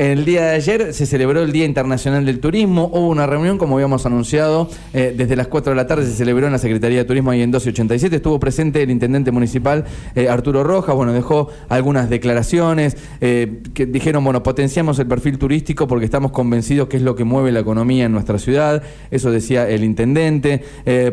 El día de ayer se celebró el Día Internacional del Turismo. Hubo una reunión, como habíamos anunciado, eh, desde las 4 de la tarde se celebró en la Secretaría de Turismo ahí en 1287. Estuvo presente el intendente municipal eh, Arturo Rojas. Bueno, dejó algunas declaraciones eh, que dijeron, bueno, potenciamos el perfil turístico porque estamos convencidos que es lo que mueve la economía en nuestra ciudad. Eso decía el intendente.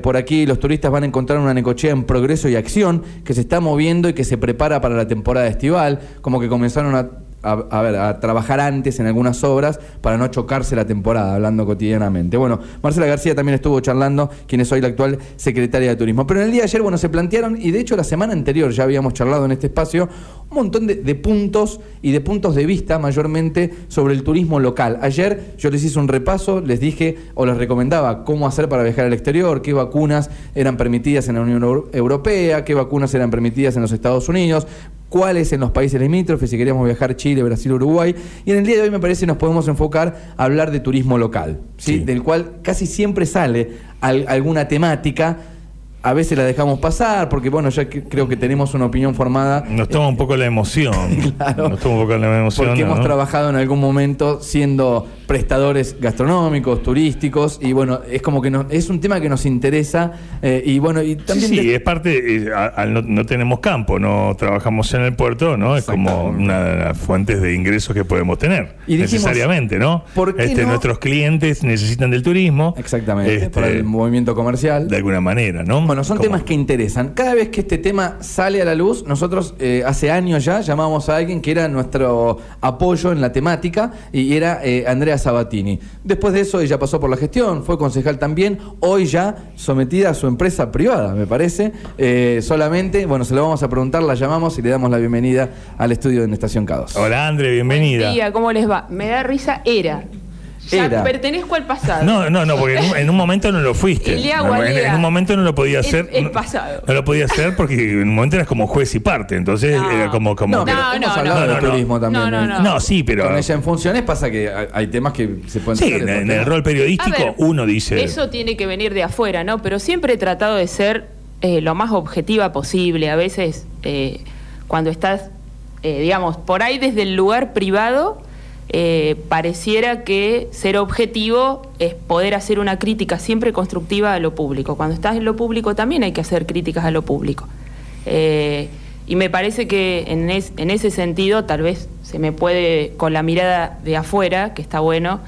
por aquí los turistas van a encontrar una necochea en progreso y acción que se está moviendo y que se prepara para la temporada estival. Como que comenzaron a a, ver, a trabajar antes en algunas obras para no chocarse la temporada, hablando cotidianamente. Bueno, Marcela García también estuvo charlando, quien es hoy la actual secretaria de Turismo. Pero en el día de ayer, bueno, se plantearon, y de hecho la semana anterior ya habíamos charlado en este espacio, un montón de, puntos y de puntos de vista mayormente sobre el turismo local. Ayer yo les hice un repaso, les dije o les recomendaba cómo hacer para viajar al exterior, qué vacunas eran permitidas en la Unión Europea, qué vacunas eran permitidas en los Estados Unidos, cuáles en los países limítrofes, si queríamos viajar Chile, Brasil, Uruguay. Y en el día de hoy me parece nos podemos enfocar a hablar de turismo local, ¿sí? del cual casi siempre sale alguna temática a veces la dejamos pasar, porque bueno, ya creo que tenemos una opinión formada. Nos toma un poco la emoción. claro. Nos toma un poco la emoción. Porque hemos trabajado en algún momento siendo prestadores gastronómicos, turísticos, y bueno, es como que es un tema que nos interesa, eh, y bueno, y también... Sí, es parte, eh, no, tenemos campo, no trabajamos en el puerto, ¿no? Es como una de las fuentes de ingresos que podemos tener, necesariamente, ¿no? este, Nuestros clientes necesitan del turismo. Exactamente, este, para el movimiento comercial. De alguna manera, ¿no? Bueno, son temas que interesan. Cada vez que este tema sale a la luz, nosotros eh, hace años ya llamamos a alguien que era nuestro apoyo en la temática y era eh, Andrea Sabatini. Después de eso ella pasó por la gestión, fue concejal también, hoy ya sometida a su empresa privada, me parece. Eh, solamente, bueno, se lo vamos a preguntar, la llamamos y le damos la bienvenida al estudio de Estación K2. Hola Andrea, bienvenida. Buen ¿cómo les va? Me da risa, era. Ya pertenezco al pasado. No, no, no, porque en un, momento no lo fuiste. en, un momento no lo podía hacer. El, pasado. No, lo podía hacer porque en un momento eras como juez y parte. Entonces era como. como no, no, no, no, de turismo también. No, no, no. sí, pero. Con ella en funciones pasa que hay temas que se pueden. Sí, en, el rol periodístico uno dice. Eso tiene que venir de afuera, ¿no? Pero siempre he tratado de ser eh, lo más objetiva posible. A veces, eh, cuando estás, eh, digamos, por ahí desde el lugar privado eh, pareciera que ser objetivo es poder hacer una crítica siempre constructiva a lo público. Cuando estás en lo público también hay que hacer críticas a lo público. Eh, y me parece que en, ese sentido tal vez se me puede, con la mirada de afuera, que está bueno,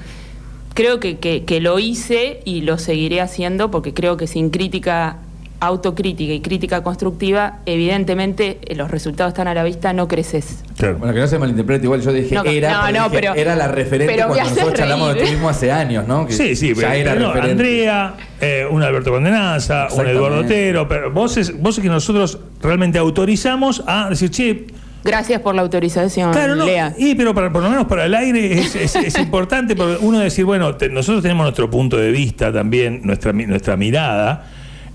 creo que lo hice y lo seguiré haciendo porque creo que sin crítica autocrítica y crítica constructiva, evidentemente eh, los resultados están a la vista, no creces. Bueno, que no se malinterprete, igual yo dije era, era la referente cuando nosotros charlamos de turismo hace años, ¿no? sí, sí, pero, era Andrea, eh, un Alberto Condenaza, un Eduardo Otero, pero vos es, vos es que nosotros realmente autorizamos a decir, che, Gracias por la autorización, claro, no, Lea. Y, pero para, por lo menos para el aire es, importante uno decir, bueno, nosotros tenemos nuestro punto de vista también, nuestra, nuestra mirada,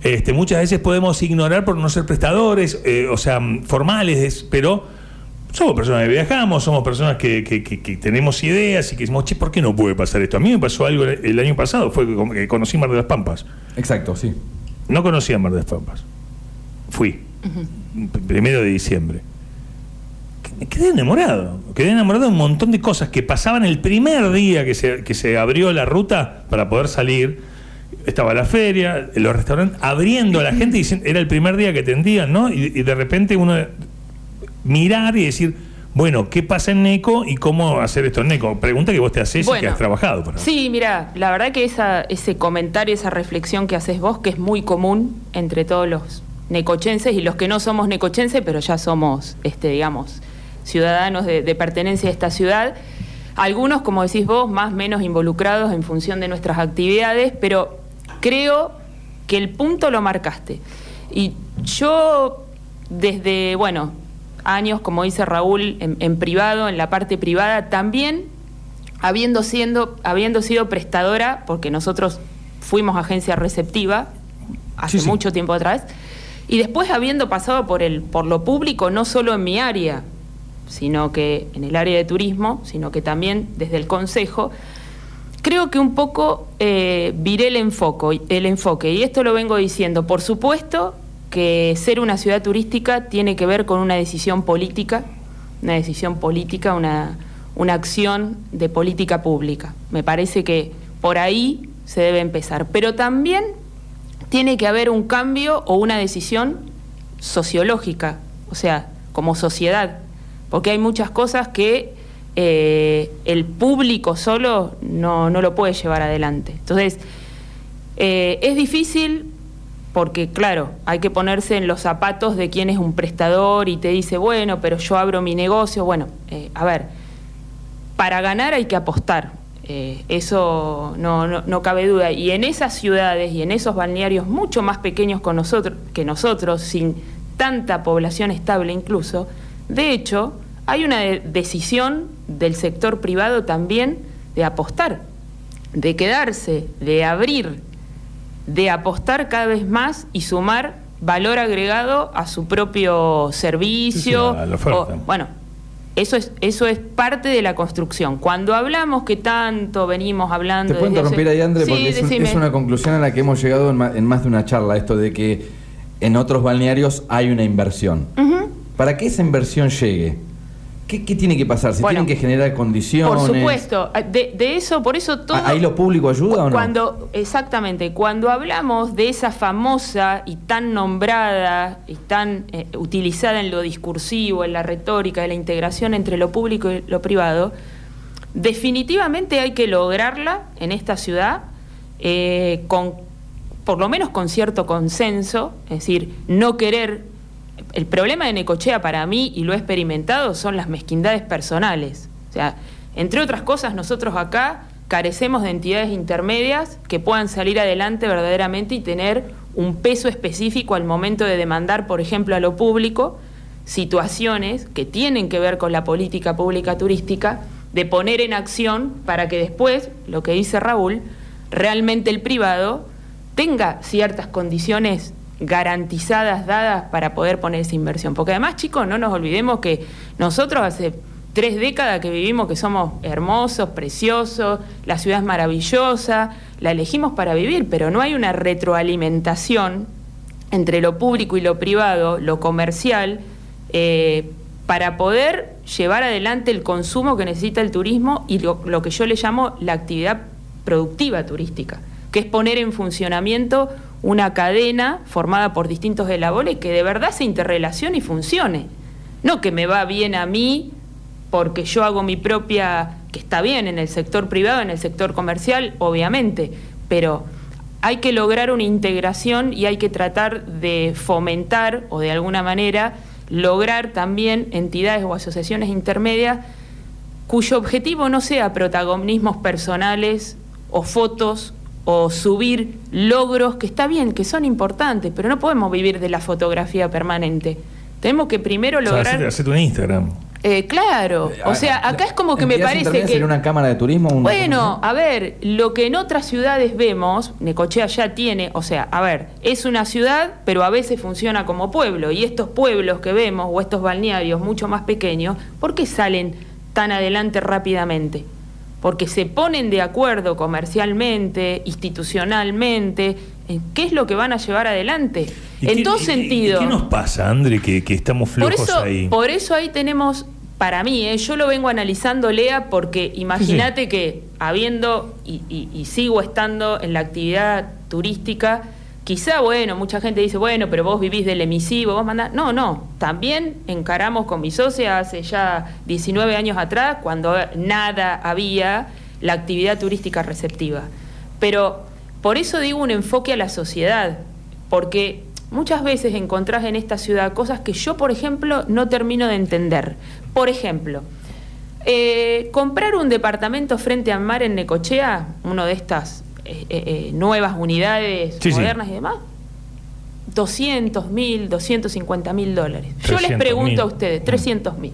este, muchas veces podemos ignorar por no ser prestadores, eh, o sea, formales, pero somos personas que viajamos, somos personas que, tenemos ideas y que decimos, che, ¿por qué no puede pasar esto? A mí me pasó algo el año pasado, fue que conocí Mar de las Pampas. Exacto, sí. No conocía Mar de las Pampas. Fui. Primero de diciembre. Quedé enamorado. Quedé enamorado de un montón de cosas que pasaban el primer día que se, que se abrió la ruta para poder salir estaba la feria, los restaurantes abriendo a la gente, y era el primer día que tendían, ¿no? Y, de repente uno mirar y decir, bueno, ¿qué pasa en NECO y cómo hacer esto en NECO? Pregunta que vos te haces y que has trabajado. sí, mira, la verdad que esa, ese comentario, esa reflexión que haces vos, que es muy común entre todos los necochenses y los que no somos necochenses, pero ya somos, este, digamos, ciudadanos de, de pertenencia a esta ciudad. Algunos, como decís vos, más o menos involucrados en función de nuestras actividades, pero creo que el punto lo marcaste. Y yo, desde, bueno, años, como dice Raúl, en, privado, en la parte privada, también habiendo, siendo, habiendo sido prestadora, porque nosotros fuimos agencia receptiva hace mucho tiempo atrás, y después habiendo pasado por, el, por lo público, no solo en mi área, sino que en el área de turismo, sino que también desde el Consejo, creo que un poco eh, viré el enfoque, el enfoque, y esto lo vengo diciendo, por supuesto que ser una ciudad turística tiene que ver con una decisión política, una decisión política, una, una acción de política pública. Me parece que por ahí se debe empezar. Pero también tiene que haber un cambio o una decisión sociológica, o sea, como sociedad, porque hay muchas cosas que eh, el público solo no, no, lo puede llevar adelante. Entonces, eh, es difícil porque, claro, hay que ponerse en los zapatos de quien es un prestador y te dice, bueno, pero yo abro mi negocio. Bueno, eh, a ver, para ganar hay que apostar. eso no, no, no, cabe duda. Y en esas ciudades y en esos balnearios mucho más pequeños con nosotros, que nosotros, sin tanta población estable incluso, de hecho, hay una decisión del sector privado también de apostar, de quedarse, de abrir, de apostar cada vez más y sumar valor agregado a su propio servicio. bueno, eso es, eso es parte de la construcción. Cuando hablamos que tanto venimos hablando... Te puedo interrumpir ahí, André, porque es, una conclusión a la que hemos llegado en más, de una charla, esto de que en otros balnearios hay una inversión. Para que esa inversión llegue, ¿Qué, tiene que pasar? ¿Se tienen que generar condiciones? Por supuesto. Ah, de, eso, por eso todo. ¿Ahí lo público ayuda o no? Cuando, exactamente. Cuando hablamos de esa famosa y tan nombrada y tan eh, utilizada en lo discursivo, en la retórica, de la integración entre lo público y lo privado, definitivamente hay que lograrla en esta ciudad eh, con, por lo menos con cierto consenso, es decir, no querer el problema de Necochea para mí, y lo he experimentado, son las mezquindades personales. O sea, entre otras cosas, nosotros acá carecemos de entidades intermedias que puedan salir adelante verdaderamente y tener un peso específico al momento de demandar, por ejemplo, a lo público, situaciones que tienen que ver con la política pública turística, de poner en acción para que después, lo que dice Raúl, realmente el privado tenga ciertas condiciones garantizadas, dadas para poder poner esa inversión. Porque además, chicos, no nos olvidemos que nosotros hace tres décadas que vivimos que somos hermosos, preciosos, la ciudad es maravillosa, la elegimos para vivir, pero no hay una retroalimentación entre lo público y lo privado, lo comercial, eh, para poder llevar adelante el consumo que necesita el turismo y lo que yo le llamo la actividad productiva turística, que es poner en funcionamiento una cadena formada por distintos elabores que de verdad se interrelacione y funcione. No que me va bien a mí porque yo hago mi propia, que está bien en el sector privado, en el sector comercial, obviamente, pero hay que lograr una integración y hay que tratar de fomentar o de alguna manera lograr también entidades o asociaciones intermedias cuyo objetivo no sea protagonismos personales o fotos o subir logros que está bien, que son importantes, pero no podemos vivir de la fotografía permanente. Tenemos que primero lograr... O sea, un Instagram. Eh, claro, o ah, sea, acá es como que me parece que... una cámara de turismo? bueno, a ver, lo que en otras ciudades vemos, Necochea ya tiene, o sea, a ver, es una ciudad, pero a veces funciona como pueblo, y estos pueblos que vemos, o estos balnearios mucho más pequeños, ¿por qué salen tan adelante rápidamente? Porque se ponen de acuerdo comercialmente, institucionalmente, en qué es lo que van a llevar adelante. En todo sentido. ¿Qué nos pasa, André, que, estamos flojos por eso, ahí? Por eso ahí tenemos, para mí, eh, yo lo vengo analizando, Lea, porque imagínate que habiendo y sigo estando en la actividad turística, Quizá, bueno, mucha gente dice, bueno, pero vos vivís del emisivo, vos mandás. No, no. También encaramos con mi socia hace ya 19 años atrás, cuando nada había la actividad turística receptiva. Pero por eso digo un enfoque a la sociedad, porque muchas veces encontrás en esta ciudad cosas que yo, por ejemplo, no termino de entender. Por ejemplo, eh, comprar un departamento frente al mar en Necochea, uno de estas eh, eh, eh, nuevas unidades modernas y demás, 200 mil, 250 mil dólares. Yo les pregunto a ustedes, 300 mil.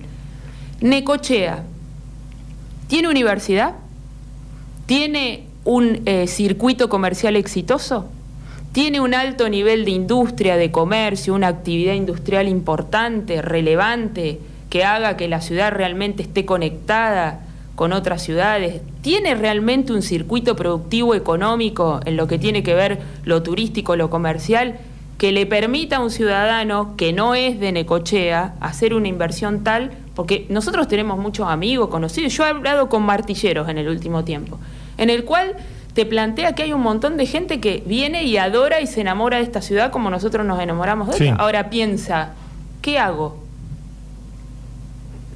Necochea, ¿tiene universidad? ¿Tiene un circuito comercial exitoso? ¿Tiene un alto nivel de industria, de comercio, una actividad industrial importante, relevante, que haga que la ciudad realmente esté conectada? Con otras ciudades? ¿Tiene realmente un circuito productivo económico en lo que tiene que ver lo turístico, lo comercial, que le permita a un ciudadano que no es de Necochea hacer una inversión tal porque nosotros tenemos muchos amigos, conocidos, yo he hablado con martilleros en el último tiempo, en el cual te plantea que hay un montón de gente que viene y adora y se enamora de esta ciudad como nosotros nos enamoramos de Sí. ella. Ahora piensa, ¿qué hago?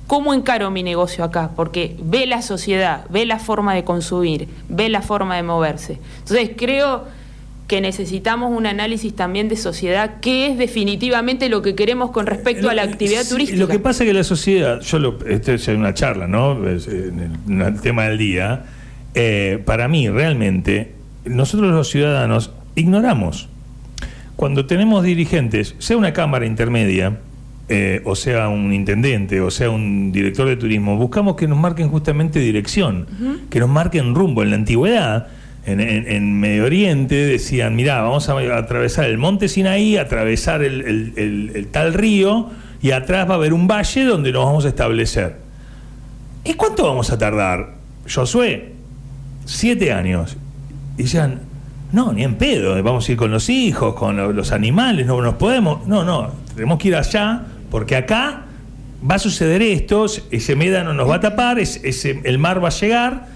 ¿Cómo encaro mi negocio acá? Porque ve la sociedad, ve la forma de consumir, ve la forma de moverse. Entonces creo que necesitamos un análisis también de sociedad, qué es definitivamente lo que queremos con respecto a la actividad Sí, turística. Lo que pasa es que la sociedad, yo lo, esto es una charla, ¿no? Es, eh, en el, en el tema del día. eh, para mí, realmente, nosotros los ciudadanos ignoramos. Cuando tenemos dirigentes, sea una cámara intermedia, eh, o sea un intendente, o sea un director de turismo, buscamos que nos marquen justamente dirección, que nos marquen rumbo. En la antigüedad, en, en- en Medio Oriente, decían, mirá, vamos a atravesar el monte Sinaí, atravesar el, el- el- el tal río, y atrás va a haber un valle donde nos vamos a establecer. ¿Y cuánto vamos a tardar? Josué, siete años. Y decían, no, ni en pedo, vamos a ir con los hijos, con lo- los animales, no nos podemos. No, no, tenemos que ir allá, porque acá va a suceder esto, ese médano nos va a tapar, ese, el mar va a llegar,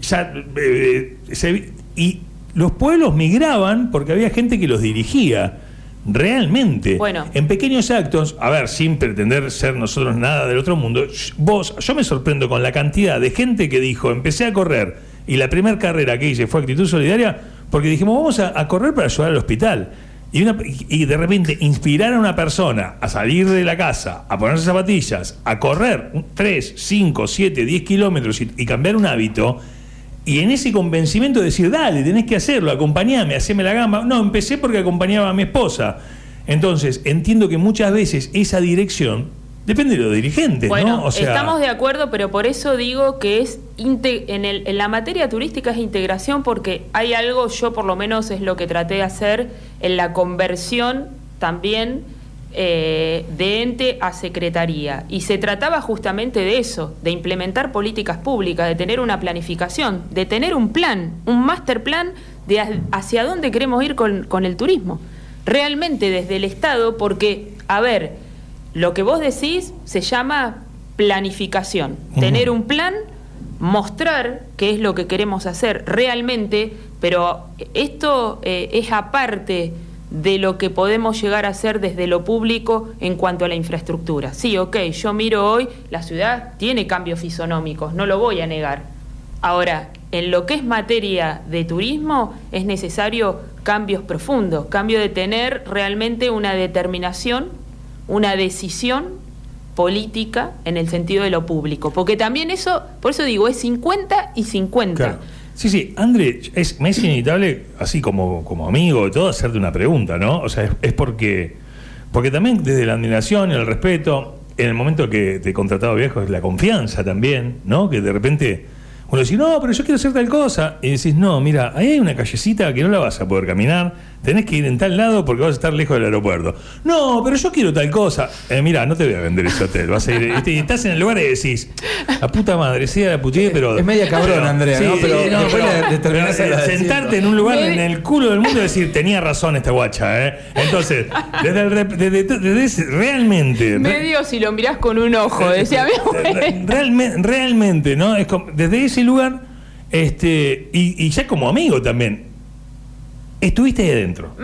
ya, eh, se- y los pueblos migraban porque había gente que los dirigía. Realmente, Bueno. en pequeños actos, a ver, sin pretender ser nosotros nada del otro mundo, vos, yo me sorprendo con la cantidad de gente que dijo, empecé a correr y la primera carrera que hice fue actitud solidaria porque dijimos, vamos a, a correr para ayudar al hospital. Y, de repente inspirar a una persona a salir de la casa, a ponerse zapatillas, a correr 3, 5, 7, 10 kilómetros y, y cambiar un hábito, y en ese convencimiento de decir, dale, tenés que hacerlo, acompañame, haceme la gamba. No, empecé porque acompañaba a mi esposa. Entonces, entiendo que muchas veces esa dirección depende de los dirigentes, Bueno, ¿no? O sea, estamos de acuerdo, pero por eso digo que es en, el- en la materia turística es integración porque hay algo, yo por lo menos es lo que traté de hacer en la conversión también eh, de ente a secretaría. Y se trataba justamente de eso, de implementar políticas públicas, de tener una planificación, de tener un plan, un master plan de ha- hacia dónde queremos ir con, con el turismo. Realmente desde el Estado, porque, a ver, lo que vos decís se llama planificación. Tener un plan, mostrar qué es lo que queremos hacer realmente, pero esto eh, es aparte de lo que podemos llegar a hacer desde lo público en cuanto a la infraestructura. Sí, ok, yo miro hoy, la ciudad tiene cambios fisonómicos, no lo voy a negar. Ahora, en lo que es materia de turismo es necesario cambios profundos, cambio de tener realmente una determinación, una decisión política en el sentido de lo público, porque también eso, por eso digo, es 50 y 50. Claro. Sí, sí, André, me es inevitable, así como, como amigo y todo, hacerte una pregunta, ¿no? O sea, es, porque, porque también desde la admiración y el respeto, en el momento que te he contratado viejo, es la confianza también, ¿no? Que de repente uno dice, no, pero yo quiero hacer tal cosa. Y decís, no, mira, ahí hay una callecita que no la vas a poder caminar, tenés que ir en tal lado porque vas a estar lejos del aeropuerto. No, pero yo quiero tal cosa. Eh, mira, no te voy a vender ese hotel, vas a ir, y estás en el lugar y decís, la puta madre, sí, la puteé, pero... Es media cabrón, pero- Andrea, ¿no? Pero sí, después pero- eh. Sentarte en un lugar en el culo del mundo y decir, tenía razón esta guacha, ¿eh? Entonces, desde, el desde, realmente... re- Medio si lo mirás con un ojo, decía mi. Realmente, realmente, ¿no? Es como- desde ese lugar, este, y, y ya como amigo también, estuviste ahí adentro.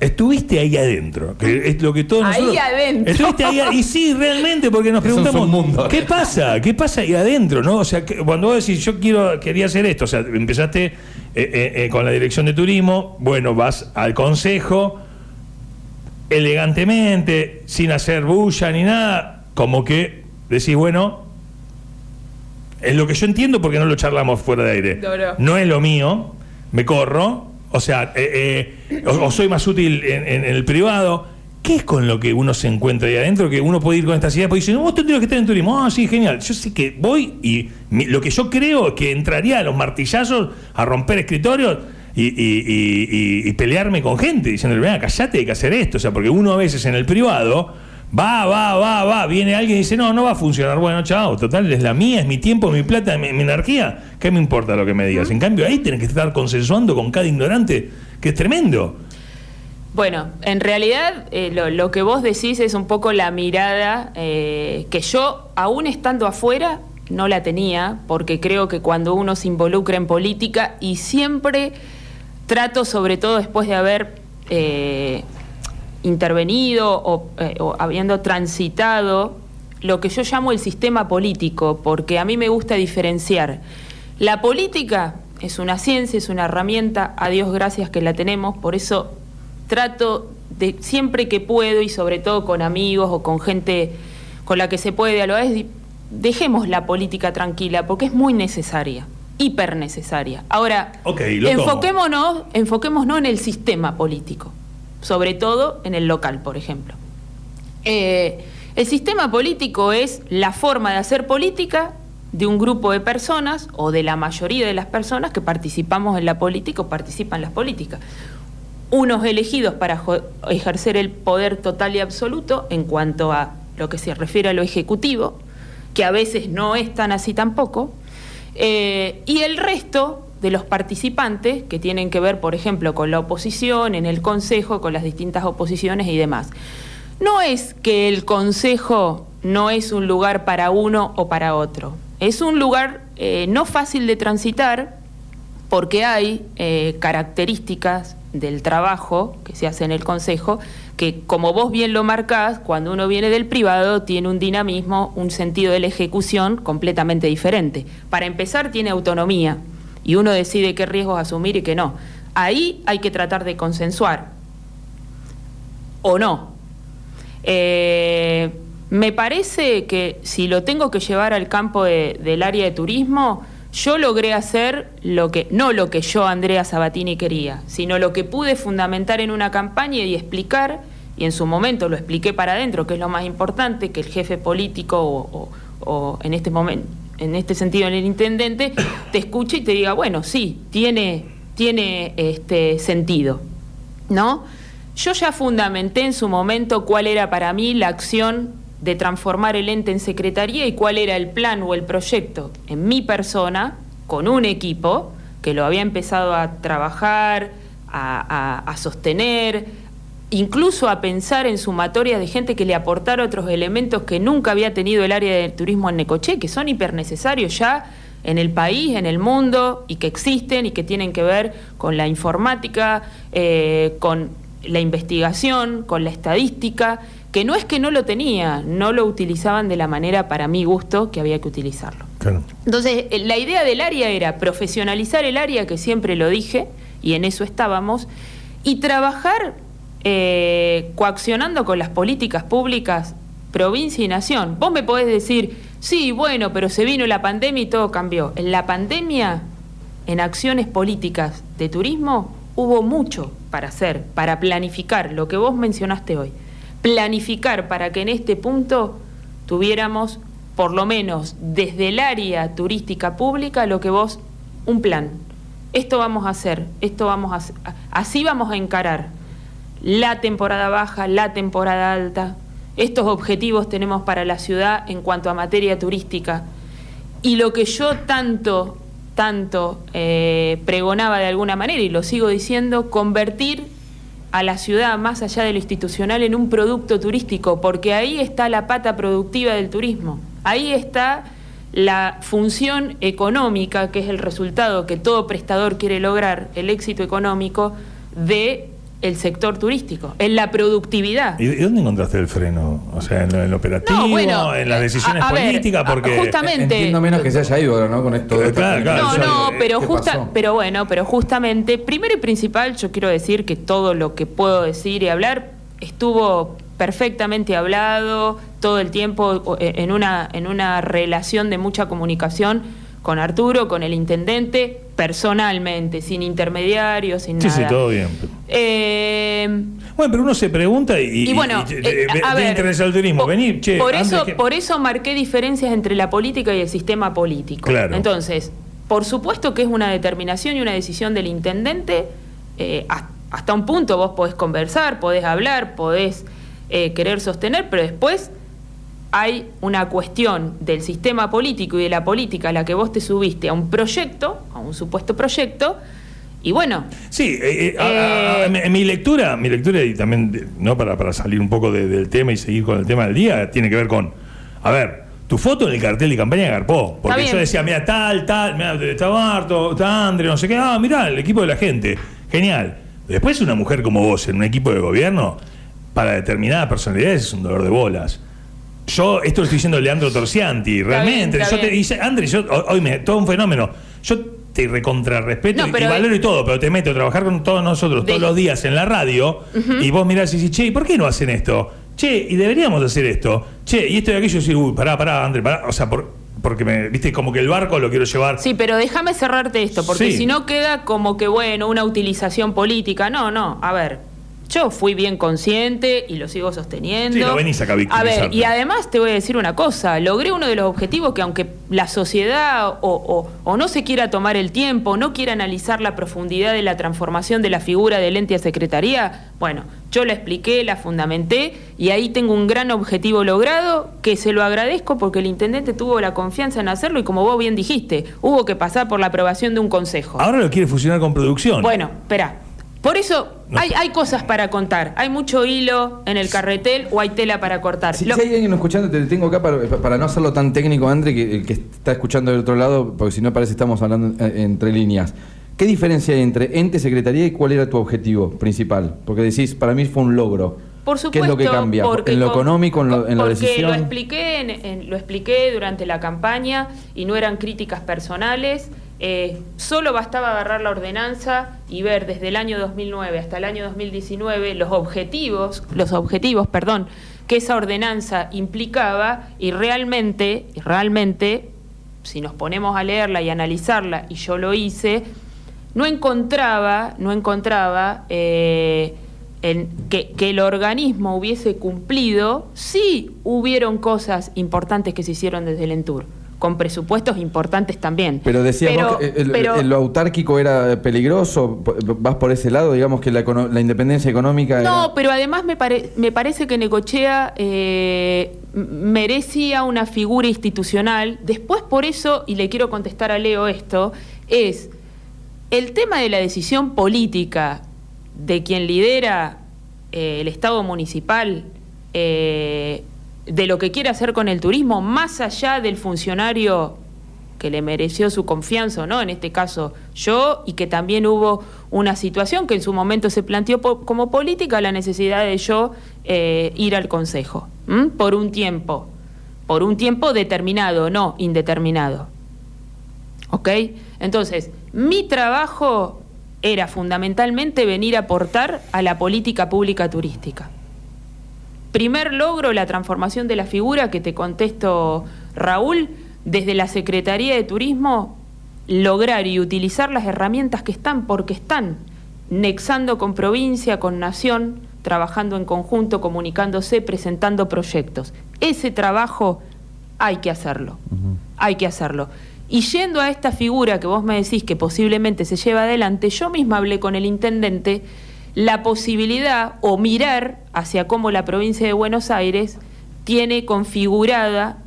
Estuviste ahí adentro. Que es lo que todos Ahí nosotros- adentro. Estuviste ahí a- y sí, realmente, porque nos Es un preguntamos. ¿qué pasa? ¿Qué pasa ahí adentro? ¿no? O sea, que cuando vos decís, yo quiero, quería hacer esto, o sea, empezaste eh, eh, eh, con la dirección de turismo, bueno, vas al consejo, elegantemente, sin hacer bulla ni nada, como que decís, bueno, es lo que yo entiendo porque no lo charlamos fuera de aire. No es lo mío, me corro, o sea, eh, eh, o, soy más útil en, en el privado. ¿Qué es con lo que uno se encuentra ahí adentro? Que uno puede ir con estas ideas, porque dice, no, vos tendrías que estar en turismo. Ah, sí, genial. Yo sé que voy y mi- lo que yo creo es que entraría a los martillazos a romper escritorios y pelearme con gente, diciéndole, venga, callate, hay que hacer esto. O sea, porque uno a veces en el privado va, va, va, va, viene alguien y dice, no, no va a funcionar. Bueno, chao, total, es la mía, es mi tiempo, mi plata, mi, mi energía. ¿Qué me importa lo que me digas? En cambio, ahí tenés que estar consensuando con cada ignorante, que es tremendo. Bueno, en realidad eh, lo, lo que vos decís es un poco la mirada eh, que yo, aún estando afuera, no la tenía, porque creo que cuando uno se involucra en política y siempre trato, sobre todo después de haber eh, intervenido o, eh, o habiendo transitado lo que yo llamo el sistema político, porque a mí me gusta diferenciar. La política es una ciencia, es una herramienta, a Dios gracias que la tenemos, por eso trato de siempre que puedo y sobre todo con amigos o con gente con la que se puede dialogar, es dejemos la política tranquila porque es muy necesaria, hiper necesaria. Ahora, Ok, lo tomo. enfoquémonos, enfoquémonos en el sistema político, sobre todo en el local, por ejemplo. Eh, el sistema político es la forma de hacer política de un grupo de personas o de la mayoría de las personas que participamos en la política o participan en las políticas. Unos elegidos para ejercer el poder total y absoluto en cuanto a lo que se refiere a lo ejecutivo, que a veces no es tan así tampoco, eh, y el resto de los participantes que tienen que ver, por ejemplo, con la oposición, en el Consejo, con las distintas oposiciones y demás. No es que el Consejo no es un lugar para uno o para otro. Es un lugar eh, no fácil de transitar porque hay eh, características del trabajo que se hace en el Consejo que, como vos bien lo marcás, cuando uno viene del privado tiene un dinamismo, un sentido de la ejecución completamente diferente. Para empezar, tiene autonomía y uno decide qué riesgos asumir y qué no. Ahí hay que tratar de consensuar. ¿O no? Eh, me parece que si lo tengo que llevar al campo de- del área de turismo, yo logré hacer lo que, no lo que yo, Andrea Sabatini, quería, sino lo que pude fundamentar en una campaña y explicar, y en su momento lo expliqué para adentro, que es lo más importante, que el jefe político o en este momento, en este sentido, el intendente, te escuche y te diga, bueno, sí, tiene, tiene este sentido. ¿no? Yo ya fundamenté en su momento cuál era para mí la acción de transformar el ente en secretaría y cuál era el plan o el proyecto en mi persona, con un equipo que lo había empezado a trabajar, a- a sostener, incluso a pensar en sumatoria de gente que le aportara otros elementos que nunca había tenido el área de turismo en Necoché, que son hipernecesarios ya en el país, en el mundo, y que existen y que tienen que ver con la informática, eh, con la investigación, con la estadística, que no es que no lo tenía, no lo utilizaban de la manera para mi gusto que había que utilizarlo. Claro. Entonces, eh, la idea del área era profesionalizar el área, que siempre lo dije, y en eso estábamos, y trabajar eh, coaccionando con las políticas públicas, provincia y nación. Vos me podés decir, sí, bueno, pero se vino la pandemia y todo cambió. En la pandemia, en acciones políticas de turismo, hubo mucho para hacer, para planificar, lo que vos mencionaste hoy. Planificar para que en este punto tuviéramos, por lo menos desde el área turística pública, lo que vos, un plan. Esto vamos a hacer, esto vamos a así vamos a encarar la temporada baja, la temporada alta. Estos objetivos tenemos para la ciudad en cuanto a materia turística. Y lo que yo tanto, tanto eh, pregonaba de alguna manera, y lo sigo diciendo, convertir a la ciudad más allá de lo institucional en un producto turístico, porque ahí está la pata productiva del turismo. Ahí está la función económica, que es el resultado que todo prestador quiere lograr, el éxito económico de el sector turístico, en la productividad. ¿Y de dónde encontraste el freno? O sea, en lo, en lo operativo, No, bueno, en las eh, decisiones a- a ver, políticas, a- porque... justamente- Entiendo menos que se haya ido ahora, ¿no? Con esto de Claro, claro, No, no, pero ¿Qué justa, pasó? pero bueno, pero justamente, primero y principal, yo quiero decir que todo lo que puedo decir y hablar estuvo perfectamente hablado todo el tiempo eh, en una en una relación de mucha comunicación con Arturo, con el intendente, personalmente, sin intermediarios, sin Sí, nada. sí, todo bien. Eh, Bueno, pero uno se pregunta y... y bueno, y- eh, a ver, interés al turismo, vení, che, por eso, que- por eso marqué diferencias entre la política y el sistema político. Claro. Entonces, por supuesto que es una determinación y una decisión del intendente. eh, has- hasta un punto vos podés conversar, podés hablar, podés eh, querer sostener, pero después hay una cuestión del sistema político y de la política a la que vos te subiste a un proyecto, a un supuesto proyecto, Y bueno. Sí, eh, eh, a- a- a- en mi lectura, mi lectura y también, no para, para salir un poco de- del tema y seguir con el tema del día, tiene que ver con, a ver, tu foto en el cartel de campaña garpó. Porque yo decía, mira, tal, tal, mira, está Barto, está Andre, no sé qué, ah, mira, el equipo de la gente, genial. Después una mujer como vos en un equipo de gobierno, para determinadas personalidades es un dolor de bolas. Yo, esto lo estoy diciendo Leandro Torcianti, realmente. está yo te bien. dice, André, yo, ho- hoy me, todo un fenómeno. Yo te recontrarrespeto No, y- y valoro y todo, pero te meto a trabajar con todos nosotros De- todos los días en la radio y vos mirás y decís, che, ¿y por qué no hacen esto? Che, y deberíamos hacer esto. Che, y esto y aquello, y decís, uy, pará, pará, André, pará. O sea, por- porque me, viste, como que el barco lo quiero llevar. Sí, pero déjame cerrarte esto, porque Sí. si no queda como que, bueno, una utilización política. No, no, a ver. Yo fui bien consciente y lo sigo sosteniendo. Sí, no venís acá a A ver, y además te voy a decir una cosa. Logré uno de los objetivos que aunque la sociedad o, o- o no se quiera tomar el tiempo, no quiera analizar la profundidad de la transformación de la figura del ente a secretaría, bueno, yo la expliqué, la fundamenté y ahí tengo un gran objetivo logrado que se lo agradezco porque el intendente tuvo la confianza en hacerlo y como vos bien dijiste, hubo que pasar por la aprobación de un consejo. Ahora lo quiere fusionar con producción. Bueno, espera. Por eso No. hay, hay cosas para contar. Hay mucho hilo en el carretel o hay tela para cortar. Si, Lo- si hay alguien escuchando, te tengo acá para, para no hacerlo tan técnico, André, que el que está escuchando del otro lado, porque si no parece que estamos hablando entre líneas. ¿Qué diferencia hay entre ente, secretaría y cuál era tu objetivo principal? Porque decís, para mí fue un logro. Por ¿Qué supuesto, es lo que cambia? porque ¿En lo con- económico, en, lo- en la porque decisión? lo expliqué, en- en- lo expliqué durante la campaña y no eran críticas personales. Eh, solo bastaba agarrar la ordenanza y ver desde el año 2009 hasta el año 2019 los objetivos, los objetivos, perdón, que esa ordenanza implicaba y realmente, realmente, si nos ponemos a leerla y analizarla, y yo lo hice, no encontraba, no encontraba eh, en que, que el organismo hubiese cumplido, sí hubieron cosas importantes que se hicieron desde el Entur, con presupuestos importantes también. Pero decías Pero- que el, pero- el- lo autárquico era peligroso, vas por ese lado, digamos que la, independencia económica No, era... pero además me, pare- me parece que Necochea eh, merecía una figura institucional. Después, por eso, y le quiero contestar a Leo esto, es el tema de la decisión política de quien lidera eh, el Estado municipal, eh, de lo que quiere hacer con el turismo, más allá del funcionario que le mereció su confianza o no, en este caso yo, y que también hubo una situación que en su momento se planteó como política, la necesidad de yo eh, ir al Consejo, por un tiempo, por un tiempo determinado, no indeterminado. ¿Ok? Entonces, mi trabajo era fundamentalmente venir a aportar a la política pública turística. Primer logro, la transformación de la figura que te contesto, Raúl, desde la Secretaría de Turismo, lograr y utilizar las herramientas que están, porque están, nexando con provincia, con nación, trabajando en conjunto, comunicándose, presentando proyectos. Ese trabajo hay que hacerlo, hay que hacerlo. Y yendo a esta figura que vos me decís que posiblemente se lleva adelante, yo misma hablé con el intendente la posibilidad o mirar hacia cómo la provincia de Buenos Aires tiene configurada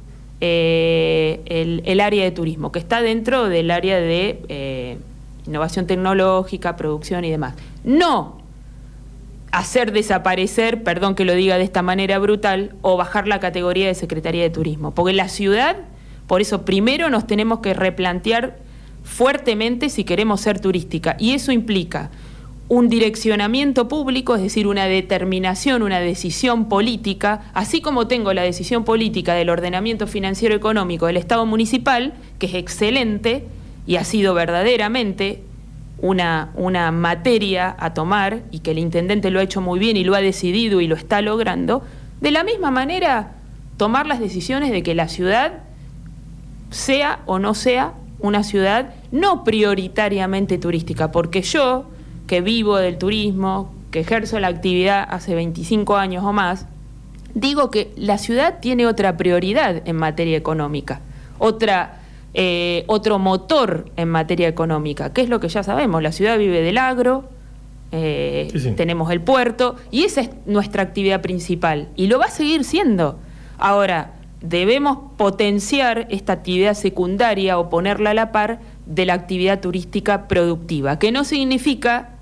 eh, el, área de turismo, que está dentro del área de eh, innovación tecnológica, producción y demás. No hacer desaparecer, perdón que lo diga de esta manera brutal, o bajar la categoría de Secretaría de Turismo. Porque la ciudad, por eso primero nos tenemos que replantear fuertemente si queremos ser turística. Y eso implica un direccionamiento público, es decir, una determinación, una decisión política, así como tengo la decisión política del ordenamiento financiero económico del Estado municipal, que es excelente y ha sido verdaderamente una, una materia a tomar y que el intendente lo ha hecho muy bien y lo ha decidido y lo está logrando, de la misma manera tomar las decisiones de que la ciudad sea o no sea una ciudad no prioritariamente turística, porque yo, que vivo del turismo, que ejerzo la actividad hace 25 años o más, digo que la ciudad tiene otra prioridad en materia económica, otra, eh, otro motor en materia económica, que es lo que ya sabemos, la ciudad vive del agro, eh, Sí, sí. tenemos el puerto, y esa es nuestra actividad principal, y lo va a seguir siendo. Ahora, debemos potenciar esta actividad secundaria o ponerla a la par de la actividad turística productiva, que no significa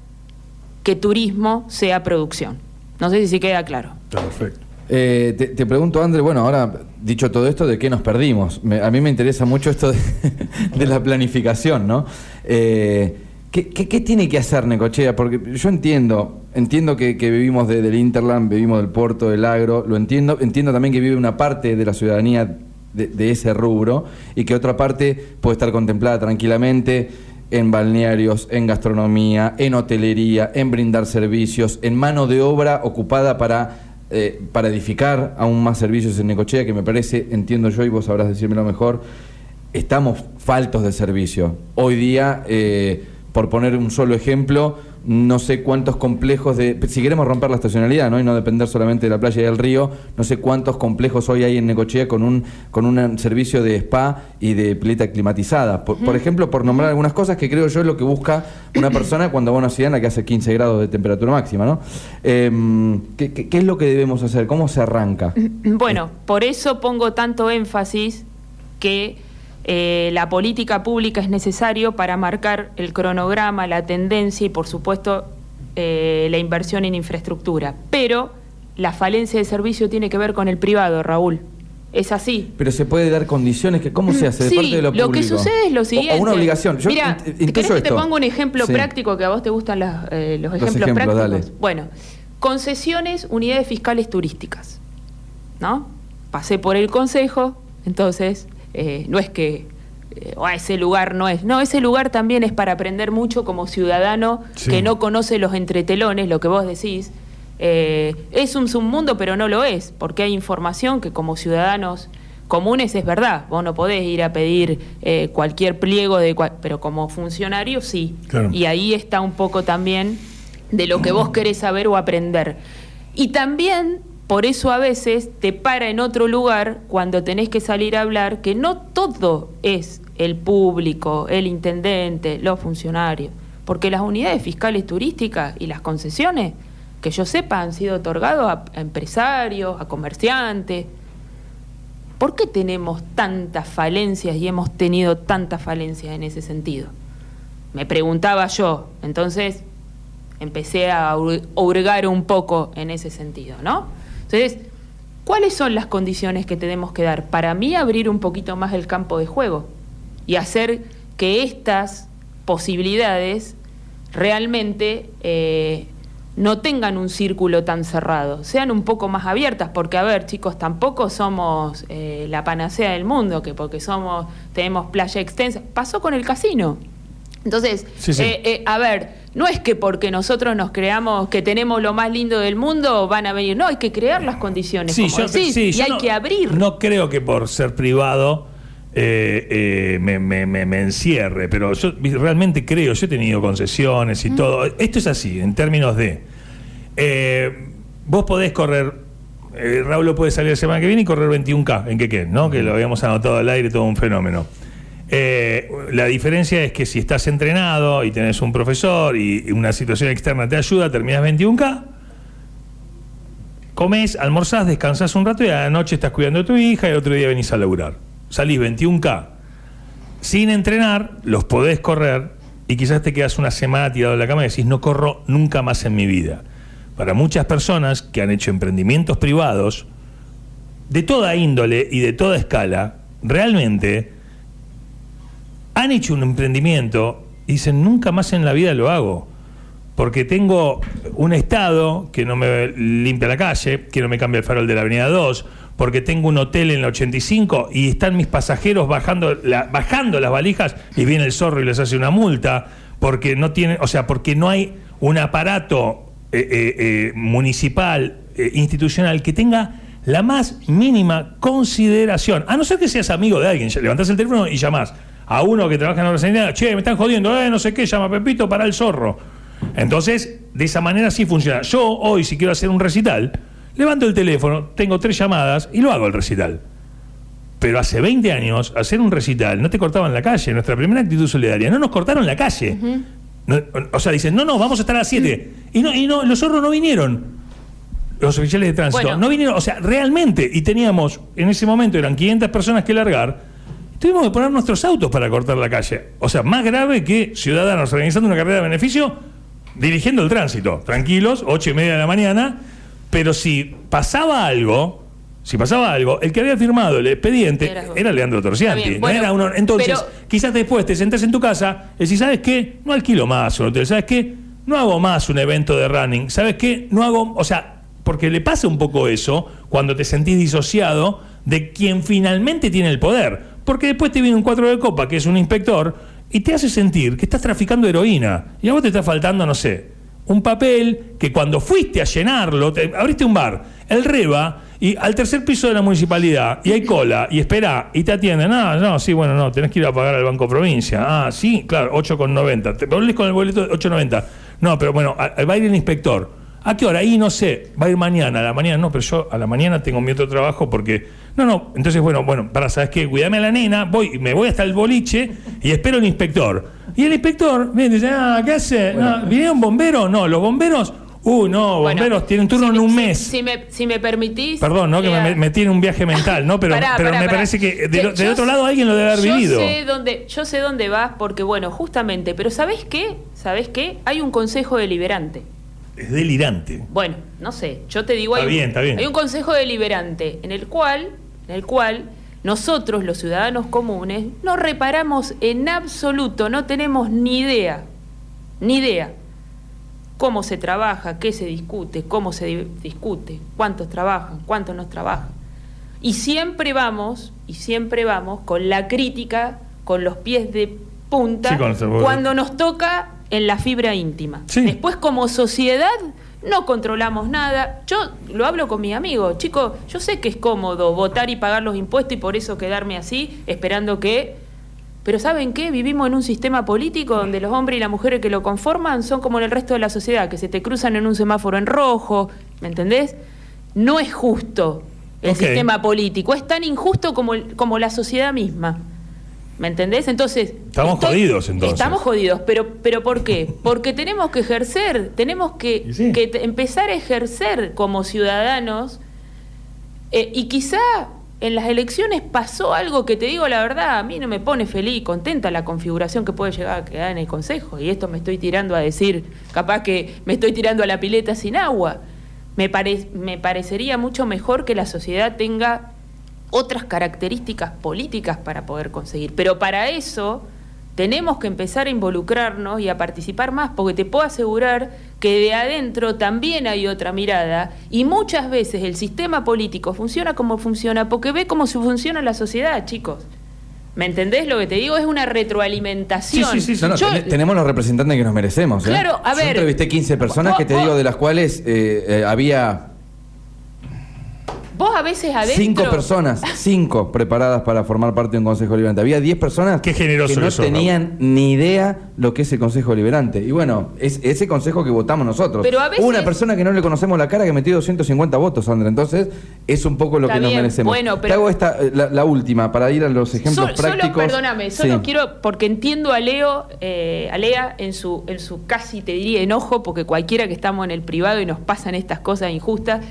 que turismo sea producción. No sé si se queda claro. Perfecto. Eh, te, te pregunto, André, bueno, ahora dicho todo esto, ¿de qué nos perdimos? Me- a mí me interesa mucho esto de, de la planificación, ¿no? Eh, ¿qué, qué, qué tiene que hacer Necochea? Porque yo entiendo, entiendo que, que vivimos de- del Interland, vivimos del puerto, del agro, lo entiendo, entiendo también que vive una parte de la ciudadanía de, de ese rubro y que otra parte puede estar contemplada tranquilamente en balnearios, en gastronomía, en hotelería, en brindar servicios, en mano de obra ocupada para eh, para edificar aún más servicios en Necochea, que me parece, entiendo yo y vos sabrás decírmelo mejor, estamos faltos de servicio. Hoy día, eh, por poner un solo ejemplo, no sé cuántos complejos de... Si queremos romper la estacionalidad ¿no? y no depender solamente de la playa y del río, no sé cuántos complejos hoy hay en Necochea con un, con un servicio de spa y de pileta climatizada. Por, por ejemplo, por nombrar algunas cosas que creo yo es lo que busca una persona cuando va a una ciudad en la que hace 15 grados de temperatura máxima. ¿no? Em, ¿qué, qué, qué es lo que debemos hacer? ¿Cómo se arranca? Bueno, por eso pongo tanto énfasis que eh, la política pública es necesario para marcar el cronograma, la tendencia y, por supuesto, eh, la inversión en infraestructura. Pero la falencia de servicio tiene que ver con el privado, Raúl. Es así. Pero se puede dar condiciones que cómo se hace de Sí, parte de lo público. que sucede es lo siguiente. O, una obligación. Yo Mira, int- intuyo ¿querés que te pongo un ejemplo Sí. práctico que a vos te gustan las, eh, los Los ejemplos ejemplos, prácticos? dale. Bueno, concesiones, unidades fiscales turísticas. ¿No? Pasé por el consejo, entonces eh, no es que "Ah, ese lugar no es. No, ese lugar también es para aprender mucho como ciudadano Sí. que no conoce los entretelones, lo que vos decís. Eh, es un submundo, pero no lo es, porque hay información que como ciudadanos comunes es verdad. Vos no podés ir a pedir eh, cualquier pliego, de cual- pero como funcionario sí. Claro. Y ahí está un poco también de lo que vos querés saber o aprender. Y también, por eso a veces te para en otro lugar cuando tenés que salir a hablar, que no todo es el público, el intendente, los funcionarios. Porque las unidades fiscales turísticas y las concesiones, que yo sepa, han sido otorgados a, a empresarios, a comerciantes. ¿Por qué tenemos tantas falencias y hemos tenido tantas falencias en ese sentido? Me preguntaba yo, entonces empecé a hur- hurgar un poco en ese sentido, ¿no? Entonces, ¿cuáles son las condiciones que tenemos que dar? Para mí, abrir un poquito más el campo de juego y hacer que estas posibilidades realmente eh, no tengan un círculo tan cerrado, sean un poco más abiertas, porque a ver, chicos, tampoco somos eh, la panacea del mundo, que porque somos, tenemos playa extensa, pasó con el casino. Entonces, Sí, sí. eh, eh, a ver, no es que porque nosotros nos creamos que tenemos lo más lindo del mundo van a venir, no, hay que crear las condiciones, como decís, sí, y yo hay no- que abrir. No creo que por ser privado eh, eh, me, me- me- me encierre, pero yo realmente creo, yo he tenido concesiones y todo. Esto es así, en términos de. eh, vos podés correr. eh, Raúl puede salir la semana que viene y correr 21K en Quequén, ¿no? Que lo habíamos anotado al aire, todo un fenómeno. Eh, la diferencia es que si estás entrenado y tenés un profesor y una situación externa te ayuda, terminas 21K, comés, almorzás, descansás un rato y a la noche estás cuidando a tu hija y otro día venís a laburar. Salís 21K. Sin entrenar, los podés correr y quizás te quedas una semana tirado en la cama y decís, no corro nunca más en mi vida. Para muchas personas que han hecho emprendimientos privados, de toda índole y de toda escala, realmente han hecho un emprendimiento y dicen, nunca más en la vida lo hago. Porque tengo un Estado que no me limpia la calle, que no me cambia el farol de la Avenida 2, porque tengo un hotel en la 85 y están mis pasajeros bajando, la- bajando las valijas y viene el zorro y les hace una multa, porque no tienen, o sea, porque no hay un aparato eh, eh, eh, municipal, institucional, que tenga la más mínima consideración. A no ser que seas amigo de alguien, levantás el teléfono y llamás a uno que trabaja en la sanitaria, che, me están jodiendo, eh, no sé qué, llama Pepito para el zorro. Entonces, de esa manera sí funciona. Yo hoy, si quiero hacer un recital, levanto el teléfono, tengo tres llamadas y lo hago el recital. Pero hace 20 años, hacer un recital, no te cortaban la calle. Nuestra primera actitud solidaria, no nos cortaron la calle. No, o sea, dicen, no, no, vamos a estar a las 7. Y no, y no, los zorros no vinieron. Los oficiales de tránsito Bueno. no vinieron, o sea, realmente. Y teníamos, en ese momento eran 500 personas que largar. Tuvimos que poner nuestros autos para cortar la calle. O sea, más grave que ciudadanos organizando una carrera de beneficio, dirigiendo el tránsito, tranquilos, ocho y media de la mañana, pero si pasaba algo, si pasaba algo, el que había firmado el expediente era Leandro Torcianti. No era uno. Entonces, pero- quizás después te sentás en tu casa y decís, ¿sabes qué? No alquilo más un hotel, ¿sabes qué? No hago más un evento de running, ¿sabes qué? No hago, o sea, porque le pasa un poco eso cuando te sentís disociado de quien finalmente tiene el poder. Porque después te viene un cuatro de copa, que es un inspector, y te hace sentir que estás traficando heroína. Y a vos te está faltando, no sé, un papel que cuando fuiste a llenarlo, te- abriste un bar, el Reba, y al tercer piso de la municipalidad, y hay cola, y espera, y te atienden. Ah, no, sí, bueno, no, tenés que ir a pagar al Banco Provincia. Ah, sí, claro, 8,90. Te volvés con el boleto de 8,90. No, pero bueno, a- va a ir el inspector. ¿A qué hora? Ahí no sé, va a ir mañana, a la mañana no, pero yo a la mañana tengo mi otro trabajo porque. No, no, entonces bueno, bueno, para, ¿sabes qué? Cuídame a la nena, voy, me voy hasta el boliche y espero al inspector. Y el inspector viene y dice, ah, ¿qué hace? No, ¿Vinieron bomberos? No, los bomberos, uh, no, Bueno, bomberos tienen turno si en un mes. Si, me, si me permitís. Perdón, ¿no? Que me metí en un viaje mental, ¿no? Pero, Pará, pero pará, me pará. parece que del, Yo del otro lado alguien lo debe haber yo vivido. Sé dónde, yo sé dónde vas porque, bueno, justamente, pero ¿sabés qué? ¿Sabés qué? Hay un consejo deliberante. Es delirante. Bueno, no sé, yo te digo, Está hay, un- bien, está bien. hay un consejo deliberante en el cual, en el cual nosotros, los ciudadanos comunes, no reparamos en absoluto, no tenemos ni idea, ni idea cómo se trabaja, qué se discute, cómo se di- discute, cuántos trabajan, cuántos no trabajan. Y siempre vamos, y siempre vamos con la crítica, con los pies de punta, Sí, cuando nos toca en la fibra íntima. Sí. Después, como sociedad, no controlamos nada. Yo lo hablo con mi amigo, chico, yo sé que es cómodo votar y pagar los impuestos y por eso quedarme así, esperando que... Pero ¿saben qué? Vivimos en un sistema político donde los hombres y las mujeres que lo conforman son como en el resto de la sociedad, que se te cruzan en un semáforo en rojo, ¿me entendés? No es justo el sistema político, es tan injusto como, el- como la sociedad misma. ¿Me entendés? Entonces. Estamos jodidos, entonces. Estamos jodidos, pero, pero ¿por qué? Porque tenemos que ejercer, tenemos que, sí. empezar a ejercer como ciudadanos eh, y quizá en las elecciones pasó algo que te digo la verdad, a mí no me pone feliz, contenta la configuración que puede llegar a quedar en el Consejo. Y esto me estoy tirando a decir, capaz que me estoy tirando a la pileta sin agua. Me, pare- me parecería mucho mejor que la sociedad tenga otras características políticas para poder conseguir. Pero para eso tenemos que empezar a involucrarnos y a participar más, porque te puedo asegurar que de adentro también hay otra mirada y muchas veces el sistema político funciona como funciona porque ve cómo se funciona la sociedad, chicos. ¿Me entendés lo que te digo? Es una retroalimentación. Sí, sí, sí, No, no, Yo- ten- tenemos los representantes que nos merecemos. ¿eh? Claro, a Yo ver. entrevisté 15 personas Vos- que te vos- digo de las cuales eh, eh, había Vos a veces adentro... cinco personas, cinco preparadas para formar parte de un Consejo Deliberante. Había 10 personas Qué generoso que no tenían ni idea lo que es el Consejo Deliberante. Y bueno, es ese consejo que votamos nosotros. Pero a veces- Hubo una persona que no le conocemos la cara que metió 250 votos, Sandra. Entonces, es un poco lo Está que nos merecemos. bueno, Te pero- hago esta, eh, la, la última, para ir a los ejemplos Sol- prácticos. Solo, perdóname, solo Sí. quiero, porque entiendo a Leo, eh, a Lea en su, en su casi te diría enojo, porque cualquiera que estamos en el privado y nos pasan estas cosas injustas.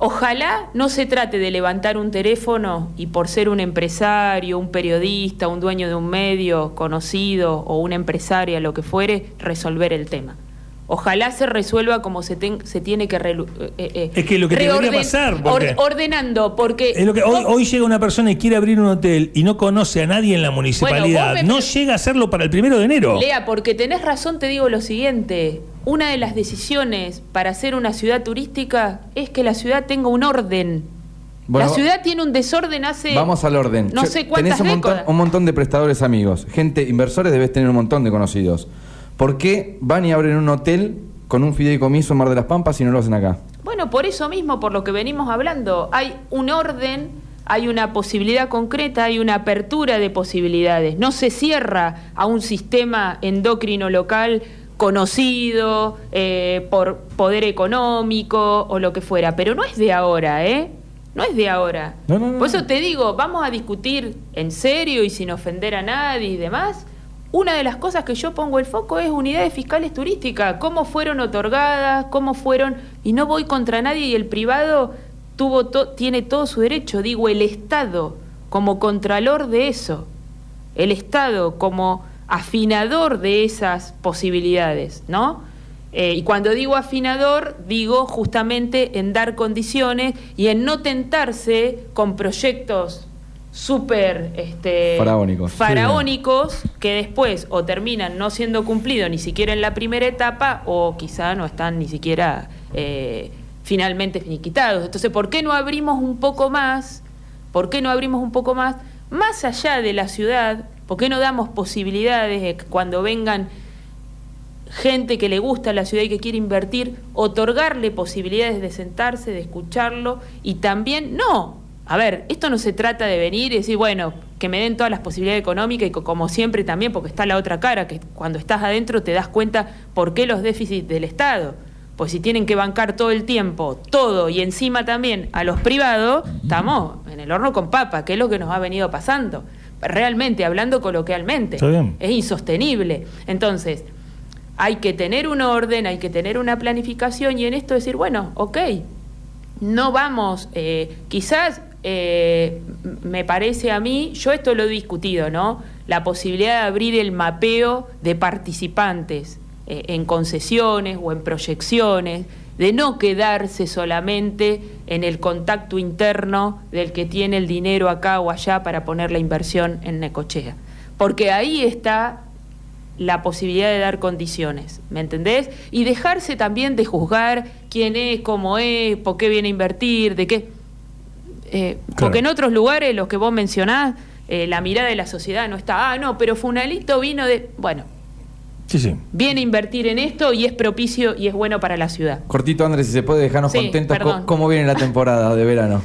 Ojalá no se trate de levantar un teléfono y por ser un empresario, un periodista, un dueño de un medio conocido o una empresaria, lo que fuere, resolver el tema. Ojalá se resuelva como se, ten- se tiene que relu- eh, eh, Es que lo que debería pasar, porque- or- ordenando, porque Es lo que, hoy, vos- hoy llega una persona y quiere abrir un hotel y no conoce a nadie en la municipalidad. me- no llega a hacerlo para el primero de enero. Lea, porque tenés razón, te digo lo siguiente. Una de las decisiones para hacer una ciudad turística es que la ciudad tenga un orden. Bueno, la ciudad tiene un desorden hace. Vamos al orden. No Yo- sé cuántas Tenés un montón, un montón de prestadores amigos. Gente, inversores, debes tener un montón de conocidos. ¿Por qué van y abren un hotel con un fideicomiso en Mar de las Pampas y no lo hacen acá? Bueno, por eso mismo, por lo que venimos hablando, hay un orden, hay una posibilidad concreta, hay una apertura de posibilidades. No se cierra a un sistema endocrino local conocido eh, por poder económico o lo que fuera, pero no es de ahora, ¿eh? No es de ahora. No, no, no, por eso te digo, vamos a discutir en serio y sin ofender a nadie y demás. Una de las cosas que yo pongo el foco es unidades fiscales turísticas, cómo fueron otorgadas, cómo fueron, y no voy contra nadie y el privado tuvo to- tiene todo su derecho, digo, el Estado como contralor de eso, el Estado como afinador de esas posibilidades, ¿no? Eh, y cuando digo afinador, digo justamente en dar condiciones y en no tentarse con proyectos súper este, Faraónicos. faraónicos que después o terminan no siendo cumplidos ni siquiera en la primera etapa o quizá no están ni siquiera eh, finalmente finiquitados. Entonces, ¿por qué no abrimos un poco más? ¿Por qué no abrimos un poco más? Más allá de la ciudad, ¿por qué no damos posibilidades de que cuando vengan gente que le gusta la ciudad y que quiere invertir, otorgarle posibilidades de sentarse, de escucharlo y también, no, a ver, esto no se trata de venir y decir, bueno, que me den todas las posibilidades económicas y co- como siempre también, porque está la otra cara, que cuando estás adentro te das cuenta por qué los déficits del Estado. Pues si tienen que bancar todo el tiempo, todo y encima también a los privados, estamos en el horno con papa, que es lo que nos ha venido pasando. Realmente, hablando coloquialmente, Está bien. es insostenible. Entonces, hay que tener un orden, hay que tener una planificación y en esto decir, bueno, ok, no vamos, eh, quizás eh, me parece a mí, yo esto lo he discutido, ¿no? La posibilidad de abrir el mapeo de participantes eh, en concesiones o en proyecciones, de no quedarse solamente en el contacto interno del que tiene el dinero acá o allá para poner la inversión en Necochea. Porque ahí está la posibilidad de dar condiciones, ¿me entendés? Y dejarse también de juzgar quién es, cómo es, por qué viene a invertir, de qué. Eh, Porque en otros lugares, los que vos mencionás, eh, la mirada de la sociedad no está, ah, no, pero Funalito vino de. Bueno, Sí, sí. viene a invertir en esto y es propicio y es bueno para la ciudad. Cortito, Andrés, si se puede dejarnos Sí, contentos, perdón. ¿cómo viene la temporada de verano?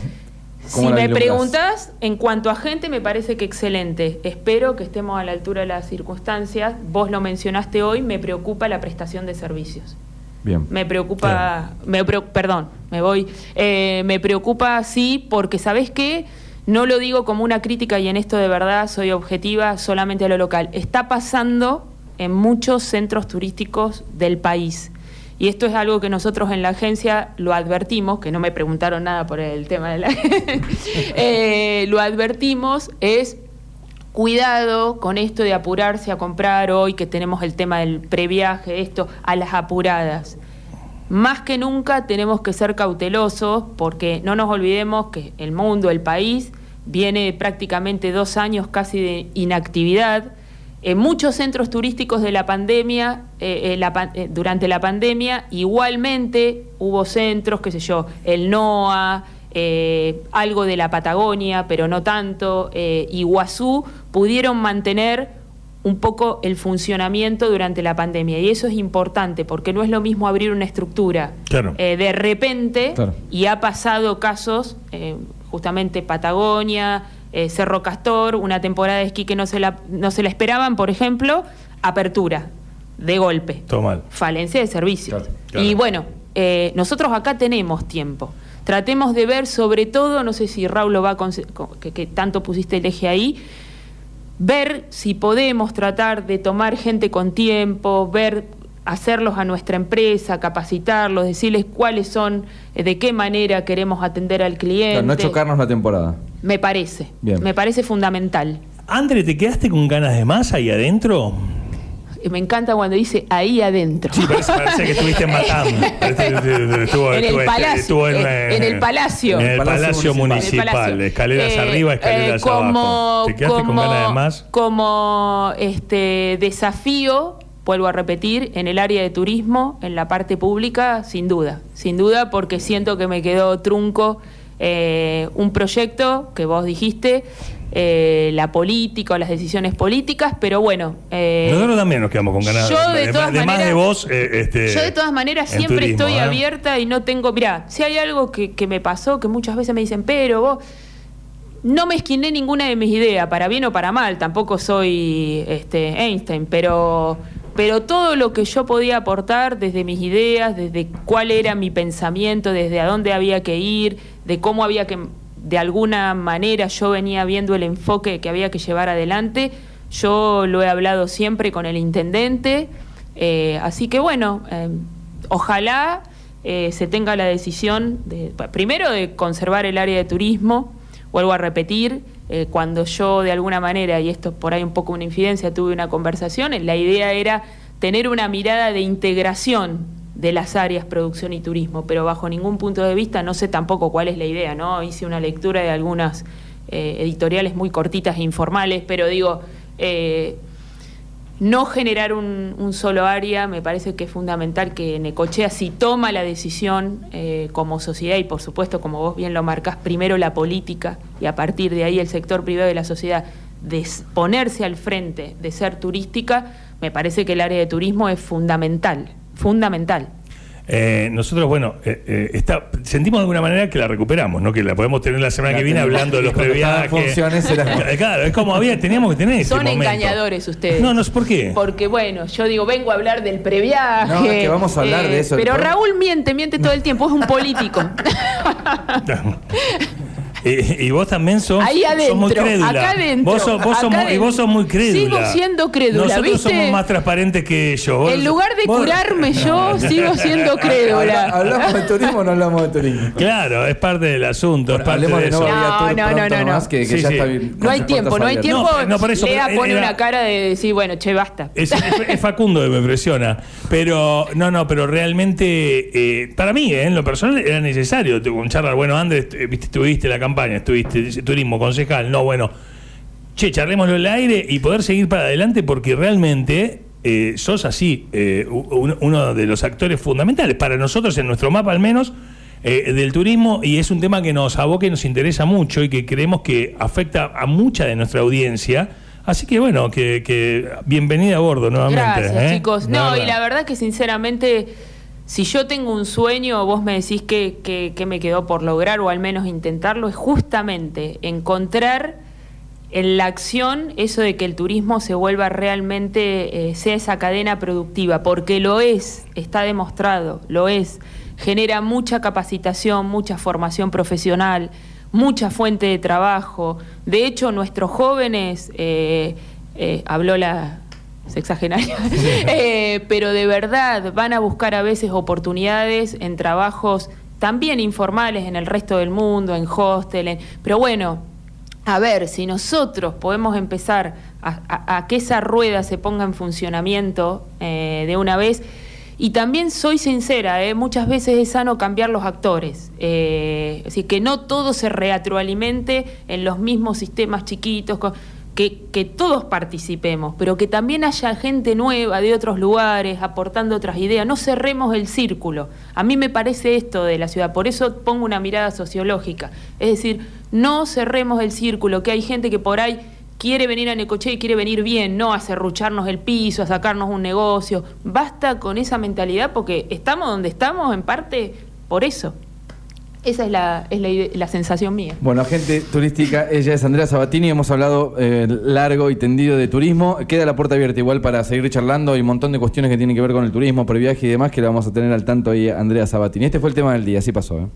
¿Cómo Si me preguntas, en cuanto a gente, me parece que excelente. Espero que estemos a la altura de las circunstancias. Vos lo mencionaste hoy, me preocupa la prestación de servicios. Bien. Me preocupa, me preo- perdón, me voy. Eh, me preocupa, sí, porque ¿sabés qué? No lo digo como una crítica y en esto de verdad soy objetiva solamente a lo local. Está pasando en muchos centros turísticos del país. Y esto es algo que nosotros en la agencia lo advertimos, que no me preguntaron nada por el tema de la... Eh, lo advertimos, es cuidado con esto de apurarse a comprar hoy que tenemos el tema del previaje, esto, a las apuradas. Más que nunca tenemos que ser cautelosos porque no nos olvidemos que el mundo, el país, viene de prácticamente dos años casi de inactividad. En muchos centros turísticos de la pandemia, eh, eh, eh, durante la pandemia, igualmente hubo centros, qué sé yo, el NOA, eh, algo de la Patagonia, pero no tanto, eh, Iguazú, pudieron mantener un poco el funcionamiento durante la pandemia. Y eso es importante, porque no es lo mismo abrir una estructura Claro. eh, de repente, Claro. y ha pasado casos, eh, justamente Patagonia, eh, Cerro Castor, una temporada de esquí que no se, la, no se la esperaban, por ejemplo, apertura, de golpe Todo mal. falencia de servicios. Claro, claro. Y bueno, eh, nosotros acá tenemos tiempo. Tratemos de ver sobre todo, no sé si Raúl lo va a que, que tanto pusiste el eje ahí, ver si podemos tratar de tomar gente con tiempo, ver hacerlos a nuestra empresa, capacitarlos, decirles cuáles son, eh, de qué manera queremos atender al cliente. No chocarnos la temporada. Me parece, Bien. me parece fundamental. André, ¿te quedaste con ganas de más ahí adentro? Me encanta cuando dice ahí adentro. Sí, parece, parece que estuviste matando. Parece que estuvo- En el estuvo- palacio, estuvo en- en el palacio. En el Palacio Municipal. municipal. En el palacio. Escaleras Eh, arriba, escaleras eh, como, abajo. ¿Te quedaste con como- ganas de más? Como este desafío, vuelvo a repetir, en el área de turismo, en la parte pública, sin duda. Sin duda, porque siento que me quedó trunco eh, un proyecto que vos dijiste, eh, la política o las decisiones políticas, pero bueno. eh, Nosotros también nos quedamos con ganas yo de de, todas de más maneras- de vos. eh, este, yo de todas maneras siempre turismo, estoy ¿eh? abierta y no tengo, mira, si hay algo que, que me pasó, que muchas veces me dicen, pero vos no me esquiné ninguna de mis ideas, para bien o para mal, tampoco soy este, Einstein, pero, pero todo lo que yo podía aportar desde mis ideas, desde cuál era mi pensamiento, desde a dónde había que ir, de cómo había que, de alguna manera yo venía viendo el enfoque que había que llevar adelante, yo lo he hablado siempre con el intendente, eh, así que bueno, eh, ojalá eh, se tenga la decisión, de, primero de conservar el área de turismo, vuelvo a repetir, cuando yo de alguna manera, y esto por ahí un poco una infidencia, tuve una conversación, la idea era tener una mirada de integración de las áreas producción y turismo, pero bajo ningún punto de vista no sé tampoco cuál es la idea, ¿no? Hice una lectura de algunas eh, editoriales muy cortitas e informales, pero digo, eh, no generar un, solo área, me parece que es fundamental que Necochea, si toma la decisión eh, como sociedad, y por supuesto, como vos bien lo marcás, primero la política y a partir de ahí el sector privado de la sociedad, de ponerse al frente de ser turística, me parece que el área de turismo es fundamental, fundamental. Eh, nosotros, bueno, eh, eh, está, sentimos de alguna manera que la recuperamos, ¿no? Que la podemos tener la semana que viene hablando de los previajes. Claro, es como había, teníamos que tener Son engañadores ustedes. No, no sé por qué. Porque, bueno, yo digo, vengo a hablar del previaje. No, que vamos a hablar de eso. Pero Raúl miente, miente todo el tiempo, es un político. y vos también sos, Ahí adentro, muy crédula. Acá adentro, vos sos, vos y vos sos muy crédula. Sigo siendo crédula. Nosotros somos más transparentes que ellos. en lugar de curarme yo, sigo siendo crédula. ¿Hablamos de turismo o no hablamos de turismo? Claro, es parte del asunto. es parte de, eso. No, no, no, no, no. Que, que ya está bien, no hay tiempo, no hay tiempo. No, por eso, Lea pone una cara de decir, bueno, che, basta. Es, es, Facundo que me presiona. Pero, no, no, pero realmente, eh, para mí, eh, en lo personal, era necesario. Con charlar, bueno, Andrés, viste, estuviste en la campaña, estuviste turismo, concejal, no, bueno, che, charlémoslo el aire y poder seguir para adelante porque realmente eh, sos así, eh, uno de los actores fundamentales, para nosotros en nuestro mapa al menos, eh, del turismo y es un tema que nos aboca y nos interesa mucho y que creemos que afecta a mucha de nuestra audiencia. Así que bueno, que, bienvenida a bordo nuevamente. Gracias, chicos. No, y la verdad que sinceramente si yo tengo un sueño, vos me decís que, me quedó por lograr o al menos intentarlo, es justamente encontrar en la acción eso de que el turismo se vuelva realmente, eh, sea esa cadena productiva, porque lo es, está demostrado, lo es, genera mucha capacitación, mucha formación profesional, mucha fuente de trabajo. De hecho, nuestros jóvenes, eh, eh, habló la, sexagenaria, eh, pero de verdad van a buscar a veces oportunidades en trabajos también informales en el resto del mundo, en hostel, pero bueno, a ver, si nosotros podemos empezar a, que esa rueda se ponga en funcionamiento eh, de una vez, y también soy sincera, eh, muchas veces es sano cambiar los actores, eh, así que no todo se retroalimente en los mismos sistemas chiquitos que, todos participemos, pero que también haya gente nueva de otros lugares aportando otras ideas. No cerremos el círculo. A mí me parece esto de la ciudad, por eso pongo una mirada sociológica. Es decir, no cerremos el círculo, que hay gente que por ahí quiere venir a Necoche y quiere venir bien, no a cerrucharnos el piso, a sacarnos un negocio. Basta con esa mentalidad porque estamos donde estamos en parte por eso. Esa es la, es la, sensación mía. Bueno, gente turística, ella es Andrea Sabatini, hemos hablado eh, largo y tendido de turismo. Queda la puerta abierta igual para seguir charlando y un montón de cuestiones que tienen que ver con el turismo, por viaje y demás que la vamos a tener al tanto ahí Andrea Sabatini. Este fue el tema del día, así pasó. ¿eh?